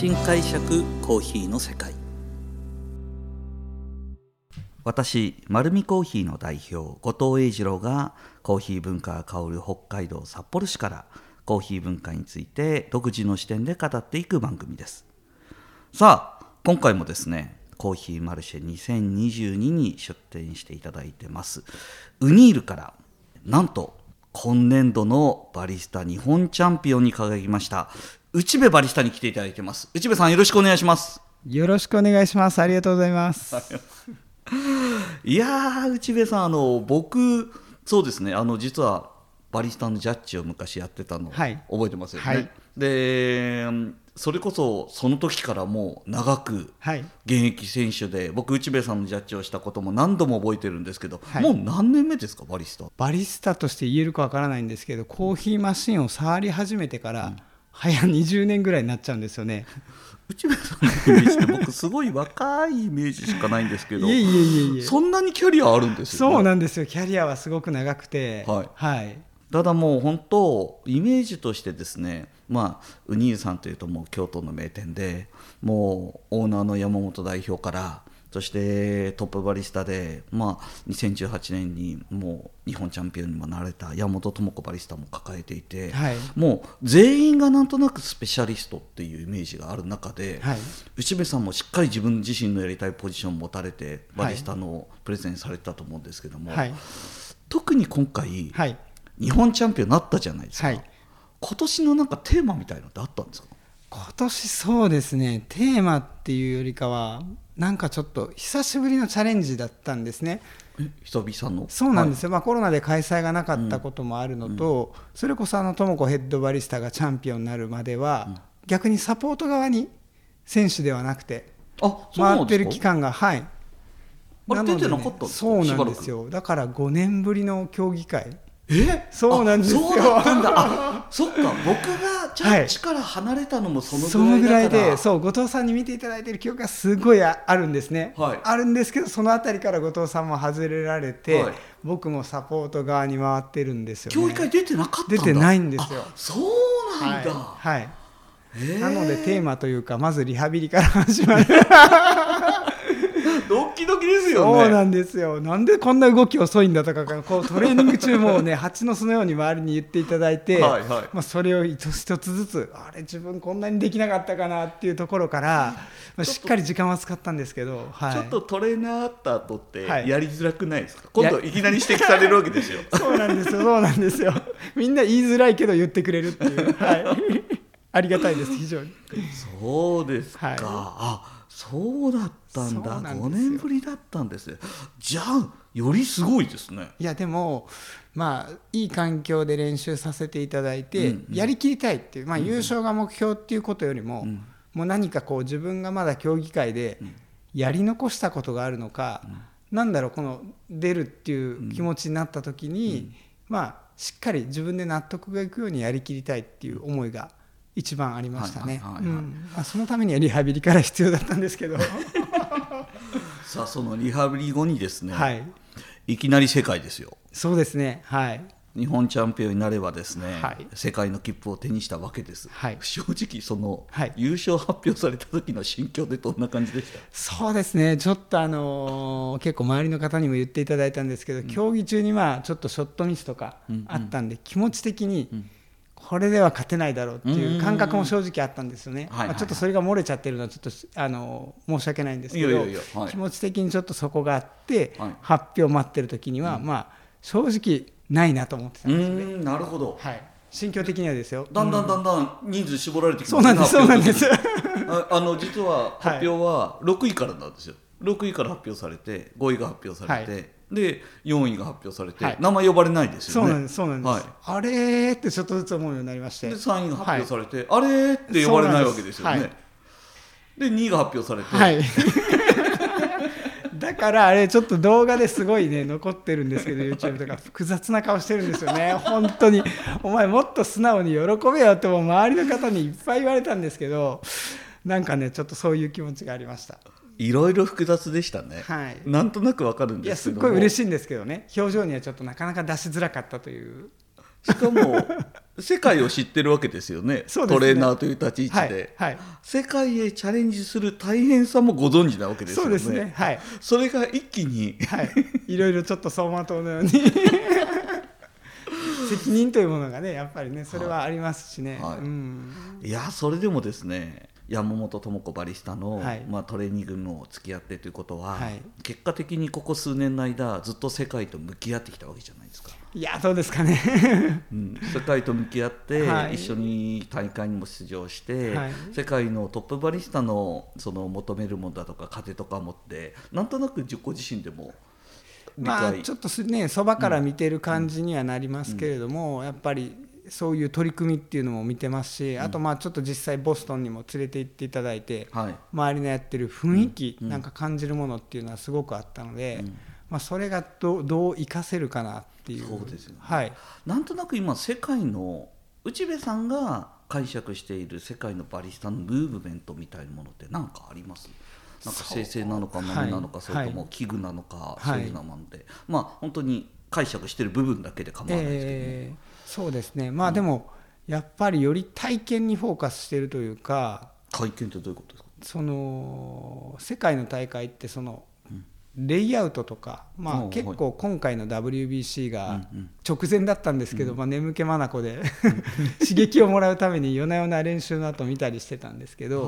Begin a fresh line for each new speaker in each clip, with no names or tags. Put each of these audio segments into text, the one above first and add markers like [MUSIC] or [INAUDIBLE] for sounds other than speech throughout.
新解釈コーヒーの世界。私丸見コーヒーの代表後藤英二郎がコーヒー文化が香る北海道札幌市からコーヒー文化について独自の視点で語っていく番組です。さあ今回もですねコーヒーマルシェ2022に出展していただいてます。ウニールからなんと今年度のバリスタ日本チャンピオンに輝きました。内部バリスタに来ていただいてます。内部さんよろしくお願いします。
よろしくお願いします。ありがとうございます。[LAUGHS]
いやー内部さんあの僕そうですね。あの実はバリスタのジャッジを昔やってたの、
はい。
覚えてますよね、
はい。
でそれこそその時からもう長く
はい。
現役選手で僕内部さんのジャッジをしたことも何度も覚えてるんですけど、
はい。
もう何年目ですかバリスタ
バリスタとして言えるかわからないんですけどコーヒーマシンを触り始めてから、早20年ぐらいになっちゃうんですよね。
内部さんのイメージって僕すごい若いイメージしかないんですけど
いえいえいえいえ。
そんなにキャリアあるんですよ、ね、
そうなんですよ。キャリアはすごく長くて。
はい。
はい、
ただもう本当イメージとしてですねまあウニールさんというともう京都の名店でもうオーナーの山本代表からそしてトップバリスタで、まあ、2018年にもう日本チャンピオンにもなれた山本智子バリスタも抱えていて、
はい。
もう全員がなんとなくスペシャリストっていうイメージがある中で、
はい。
内部さんもしっかり自分自身のやりたいポジションを持たれてバリスタのプレゼンされてたと思うんですけども、
はい。
特に今回、
はい。
日本チャンピオンになったじゃないですか、
はい。
今年のなんかテーマみたいのってあったんですか？
今年そうですね。テーマっていうよりかはなんかちょっと久しぶりのチャレンジだったんですね。
え久々の？
そうなんですよ、まあ、コロナで開催がなかったこともあるのと、それこそあの智子ヘッドバリスタがチャンピオンになるまでは、逆にサポート側に選手ではなくて回ってる期間がはい。
あれ出てなかったんですか？
そうなんですよ。だから5年ぶりの競技会
え？
そうなんですよ。
あそうだったんだ。あ [LAUGHS] そっか。僕がジャッジから離れたのもその
ぐらい
ぐらい
でそう後藤さんに見ていただいてる記憶がすごいああるんですね、
はい。
あるんですけどそのあたりから後藤さんも外れられて、
はい。
僕もサポート側に回ってるんですよ、ね、
競技会出てなかった
出てないんですよ。
あそうなんだ、
はい、なのでテーマというかまずリハビリから始まる [LAUGHS]
ドキドキですよね。
そうなんですよ。なんでこんな動き遅いんだとかこうトレーニング中もね [LAUGHS] 蜂の巣のように周りに言っていただいて
はいはい。
まあ、それを一つ一つずつあれ自分こんなにできなかったかなっていうところから、まあ、しっかり時間は使ったんですけど、はい、
ちょっとトレーナーあった後って
はい。
やりづらくないですか、今度いきなり指摘されるわけですよ。[LAUGHS]
そうなんですよ。そうなんですよ。みんな言いづらいけど言ってくれるっていう、はい、[LAUGHS] ありがたいです。非常に。
そうですか、
はい。
あそうだったんだ。
んですよ。
5年ぶりだったんです。ねじゃあよりすごいですね。
いやでもまあいい環境で練習させていただいて、
うんうん。
やりきりたいっていう、まあ、優勝が目標っていうことよりも、
ん。
もう何かこう自分がまだ競技会でやり残したことがあるのか、なんだろうこの出るっていう気持ちになった時に、まあしっかり自分で納得がいくようにやりきりたいっていう思いが一番ありましたね。そのためにはリハビリから必要だったんですけど。[LAUGHS]
さあそのリハビリ後にですね、
はい。
いきなり世界ですよ。
そうですね。はい。
日本チャンピオンになればですね、
はい。
世界の切符を手にしたわけです、
はい。
正直その、
はい。
優勝発表された時の心境でどんな感じでした？
そうですね、ちょっとあのー結構周りの方にも言っていただいたんですけど、競技中にまあちょっとショットミスとかあったんで、気持ち的にこれでは勝てないだろうっていう感覚も正直あったんですよね、ちょっとそれが漏れちゃってるのはちょっとあのー申し訳ないんですけど気持ち的にちょっとそこがあって、
はい。
発表待ってる時には、まあ正直ないなと思ってた
うん
ですよね、
なるほど、
はい、心境的にはですよ。
だんだんだんだん人数絞られてき
そうなんです、そうなんです。
ああの実は発表は6位からなんですよ、6位から発表されて5位が発表されて、
はい
で4位が発表されて、
はい。
名前呼ばれないですよね。
そうなんです、そうなんです。
はい。
あれーってちょっとずつ思うようになりまして。
で3位が発表されて、あれーって呼ばれないわけですよね。
そうなんで
で2位が発表されて、
はい。[LAUGHS] だからあれちょっと動画ですごいね残ってるんですけど YouTube とか。複雑な顔してるんですよね。本当に。お前もっと素直に喜べよってもう周りの方にいっぱい言われたんですけどなんかねちょっとそういう気持ちがありました
いろいろ複雑でしたね、
はい。
なんとなくわかるん
いや
ですけど
すっごい嬉
し
しいんですけどね。表情にはちょっとなかなか出しづらかったという。
いしかも [LAUGHS] 世界を知ってるわけですよね。
ね。
トレーナーという立ち位置で、
はい、はい、
世界へチャレンジする大変さもご存知なわけですよね。
そうですね。はい。
それが一気に。
はい。いろいろちょっと走馬灯のように。[LAUGHS] 責任というものがねやっぱりねそれはありますしね、
はい。
うん、
いやそれでもですね山本智子バリスタの、
はい。
まあ、トレーニングも付き合ってということは、
はい。
結果的にここ数年の間ずっと世界と向き合ってきたわけじゃないですか、
いやどうですかね。[LAUGHS]
うん、世界と向き合って、
はい。
一緒に大会にも出場して、
はい。
世界のトップバリスタのその求めるものだとか糧とか持ってなんとなく自己自身でも理
まあ
解
ちょっとすねそばから見てる感じにはなりますけれども、やっぱりそういう取り組みっていうのも見てますし、あとまあちょっと実際ボストンにも連れて行っていただいて、
はい。
周りのやってる雰囲気、なんか感じるものっていうのはすごくあったので、まあ、それがどうどう活かせるかなっていう。
そうですよね。
はい、
なんとなく今世界の内部さんが解釈している世界のバリスタのムーブメントみたいなものって何かあります？なんか生成なのか
そう
何なのか、
はい。
それとも器具なのか、
はい。
そういうなもので、まあ本当に解釈してる部分だけで構わないですけども、
えーそうですね。まあでもやっぱりより体験にフォーカスしてるというか
体験ってどういうことですか？
その世界の大会ってそのレイアウトとか、まあ、結構今回の WBC が直前だったんですけど、まあ、眠気まなこで [LAUGHS] 刺激をもらうために夜な夜な練習の後見たりしてたんですけど、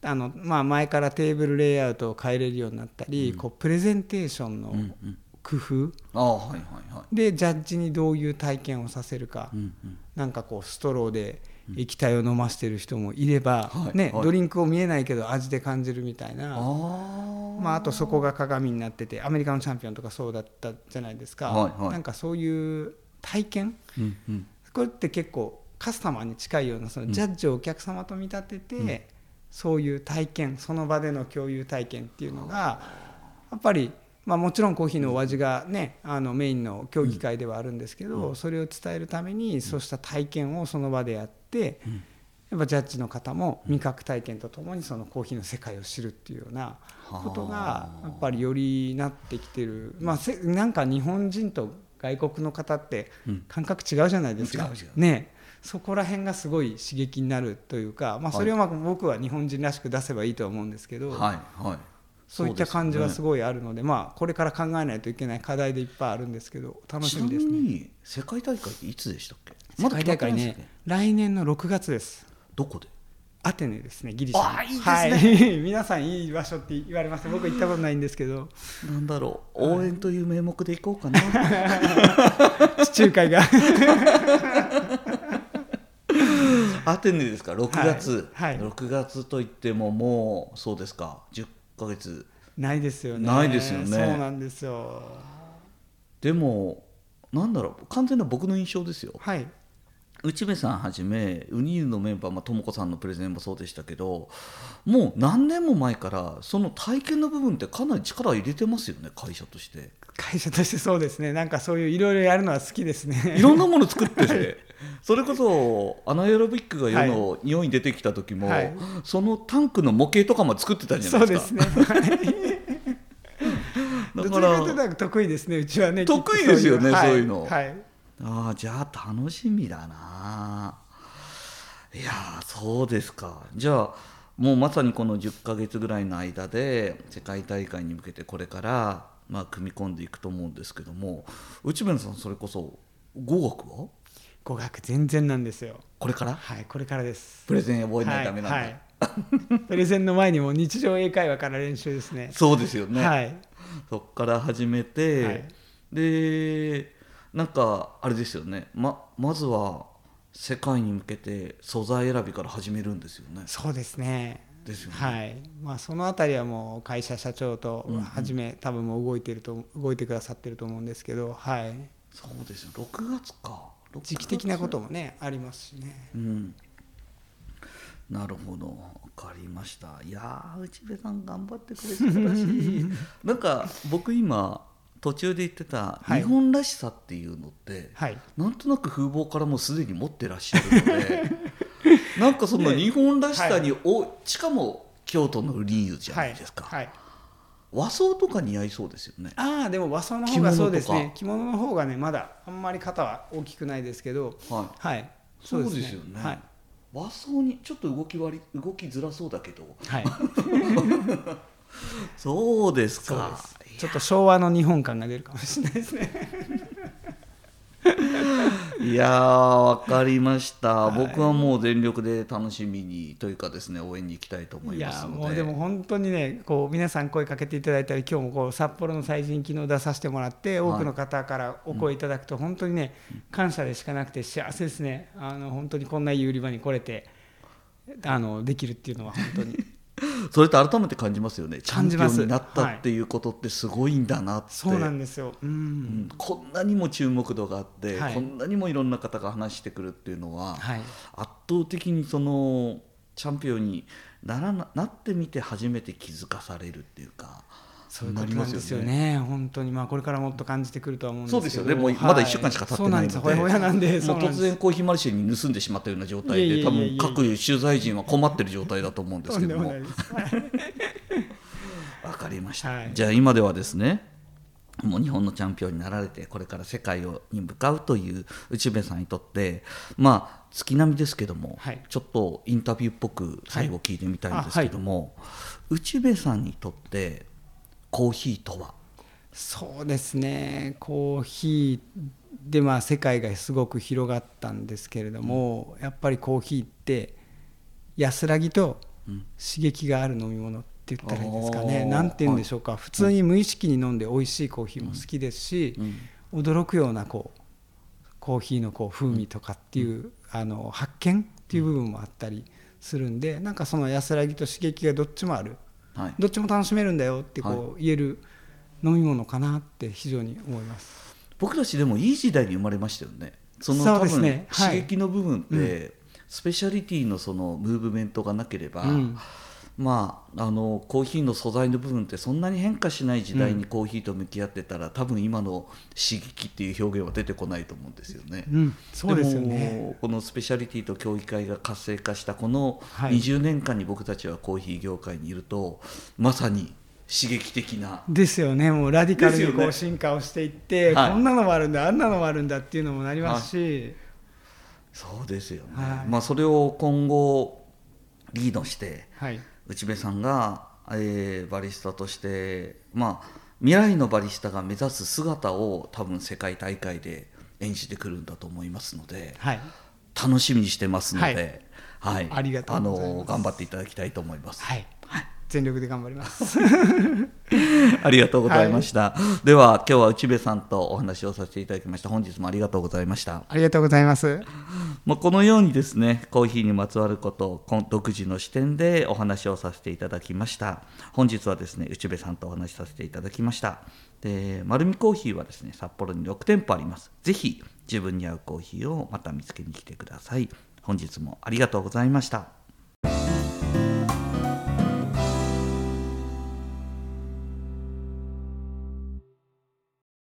あのまあ、前からテーブルレイアウトを変えれるようになったり、こうプレゼンテーションの工夫。
ああはいはいはい。
でジャッジにどういう体験をさせるか、
うんうん。
なんかこうストローで液体を飲ましてる人もいれば、
はいはい。
ねドリンクを見えないけど味で感じるみたいな。
ああ
まあ、あとそこが鏡になっててアメリカのチャンピオンとかそうだったじゃないですか、
はいはい。
なんかそういう体験？
うんうん。
これって結構カスタマーに近いようなそのジャッジをお客様と見立てて、そういう体験その場での共有体験っていうのがやっぱり、まあ、もちろんコーヒーのお味が、ね、あのメインの競技会ではあるんですけど、それを伝えるためにそうした体験をその場でやって、やっぱジャッジの方も味覚体験とともにそのコーヒーの世界を知るっていうようなことがやっぱりよりなってきてる、まあ、せなんか日本人と外国の方って感覚違うじゃないですか。ね。そこら辺がすごい刺激になるというか、まあ、それをまあ僕は日本人らしく出せばいいとは思うんですけど、
はいはい
そういった感じはす
ご
ごいあるのでまあ、これから考えないといけない課題でいっぱいあるんですけど楽しみです
ちなみ
ね。
に世界大会っていつでしたっけ？
世界大会ね来年の6月です。
どこで？
アテネですねギリシャ
いいね。
はい、[LAUGHS] 皆さんいい場所って言われます。僕行ったことないんですけど。
なんだろう。応援という名目で行こうかな。[LAUGHS]
地中海が。
アテネですか？6月、
はい。はい。
6月といってももうそうですか。10ヶ月。
ないですよね。
ないですよね。
そうなんですよ。
でもなんだろう。完全な僕の印象ですよ。
はい。
内部さんはじめウニールのメンバー、まあ、智子さんのプレゼンもそうでしたけどもう何年も前からその体験の部分ってかなり力入れてますよね会社として
会社としてそうですね。なんかそういういろいろやるのは好きですね。
いろんなもの作ってて。それこそアナエロビックが世の匂いに出てきた時も、
はい。
そのタンクの模型とかも作ってたじゃな
そ
いうでか。
ですすね。はい。[LAUGHS]
だか
どちらかという
ら
と得意ですねうちはね。
得意ですよねそういうの。
はい。はい。
ああじゃあ楽しみだな。いやーそうですか。じゃあもうまさにこの10ヶ月ぐらいの間で世界大会に向けてこれからまあ組み込んでいくと思うんですけども内村さんそれこそ語学は？
語学全然なんですよ。
これから？
はいこれからです。
プレゼン覚えないとダメなんだ、
はいはい。[LAUGHS] プレゼンの前にも日常英会話から練習ですね。
そうですよね、
はい。
そっから始めて、
はい。
でなんかあれですよね。ままずは世界に向けて素材選びから始めるんですよね。
そうですね
ですよね。
はい。まあ、そのあたりはもう会社社長とはじめ、多分もう動いてると動いてくださってると思うんですけど、はい、
そうですよ。6月か。6月。
時期的なこともねありますしね。
うん。なるほど。分かりました。いやー内部さん頑張ってくれてたらしい。[LAUGHS] なんか僕今途中で言ってた
はい。
日本らしさっていうのって、
はい。
なんとなく風貌からもうすでに持ってらっしゃるので [LAUGHS] なんかその日本らしさにお、しかも京都のリーユじゃないですか、
はい。はい。
和装とか似合いそうですよね。
ああでも和装の方がそうです
着物と
ね。着物の方がねまだあんまり肩は大きくないですけど。
は
はい。
そうですよね。
はい、
和装にちょっと動き割り動きづらそうだけど。
はい、[LAUGHS]
そうですか。
ちょっと昭和の日本感が出るかもしれないですね
いやーわかりました、
はい。
僕はもう全力で楽しみにというかですね応援に行きたいと思い
いや
ますので。
もうでも本当にねこう皆さん声かけていただいたり今日もこう札幌の祭神昨日出させてもらって多くの方からお声いただくと本当にね感謝でしかなくて幸せですね。あの本当にこんないい売り場に来れてあのできるっていうのは本当に
それって改めて感じますよね。チャンピオンになったっていうことってすごいんだなって、
そうなんですよ、うん。
うん。こんなにも注目度があって、
はい。
こんなにもいろんな方が話してくるっていうのは、
はい、
圧倒的にそのチャンピオンにならななってみて初めて気づかされるっていうか
そういうことなんですよね。本当にまあこれからもっと感じてくるとは思うんです
そうですよね。もう
はい
まだ一週間しか経ってないので。
そうなんですほやほやなんで。そう
もう
なんです。
突然コーヒーマルシェに盗んでしまったような状態で多分各取材陣は困ってる状態だと思うんですけども。わかりました、
はい。
じゃあ今ではですねもう日本のチャンピオンになられてこれから世界をに向かうという内部さんにとってまあ月並みですけども、
はい。
ちょっとインタビューっぽく最後聞いてみたいんですけども、内部さんにとってコーヒーとは？
そうですね。コーヒーでまあ世界がすごく広がったんですけれども、やっぱりコーヒーって安らぎと
うん
刺激がある飲み物って言ったらいいんですかね。
あー
なんて言うんでしょうか、普通に無意識に飲んで美味しいコーヒーも好きですし、
うん。
驚くようなこうコーヒーのこう風味とかっていう、あの発見っていう部分もあったりするんでなんかその安らぎと刺激がどっちもある
はい、
どっちも楽しめるんだよってこう、
は
言える飲み物かなって非常に思います。
僕たちでもいい時代に生まれましたよね。その多分、刺激の部分って、スペシャリティのそのムーブメントがなければ、
うん
まあ、あのコーヒーの素材の部分ってそんなに変化しない時代にコーヒーと向き合ってたら、多分今の刺激っていう表現は出てこないと思うんですよね。
うん、そうですよね。
もこのスペシャリティと協議会が活性化したこの
はい。
20年間に僕たちはコーヒー業界にいると、まさに刺激的な
ですよね、もうラディカルにこう進化をしていって、
はい。
こんなのもあるんだ、あんなのもあるんだっていうのもなりますし、
そうですよね、
はい。
まあ、それを今後リードして
はい、
内部さんが、えーバリスタとして、まあ、未来のバリスタが目指す姿を多分世界大会で演じてくるんだと思いますので
はい、
楽しみにしてますので、はい。
ありがとうございます。
の頑張っていただきたいと思います。
はい、全力で頑張ります。[LAUGHS]
ありがとうございました、では今日は内部さんとお話をさせていただきました。本日もありがとうございました。
ありがとうございます。
まあ、このようにですねコーヒーにまつわることを独自の視点でお話をさせていただきました。本日はですね内部さんとお話しさせていただきました。で丸見コーヒーはですね札幌に6店舗あります。ぜひ自分に合うコーヒーをまた見つけに来てください。本日もありがとうございました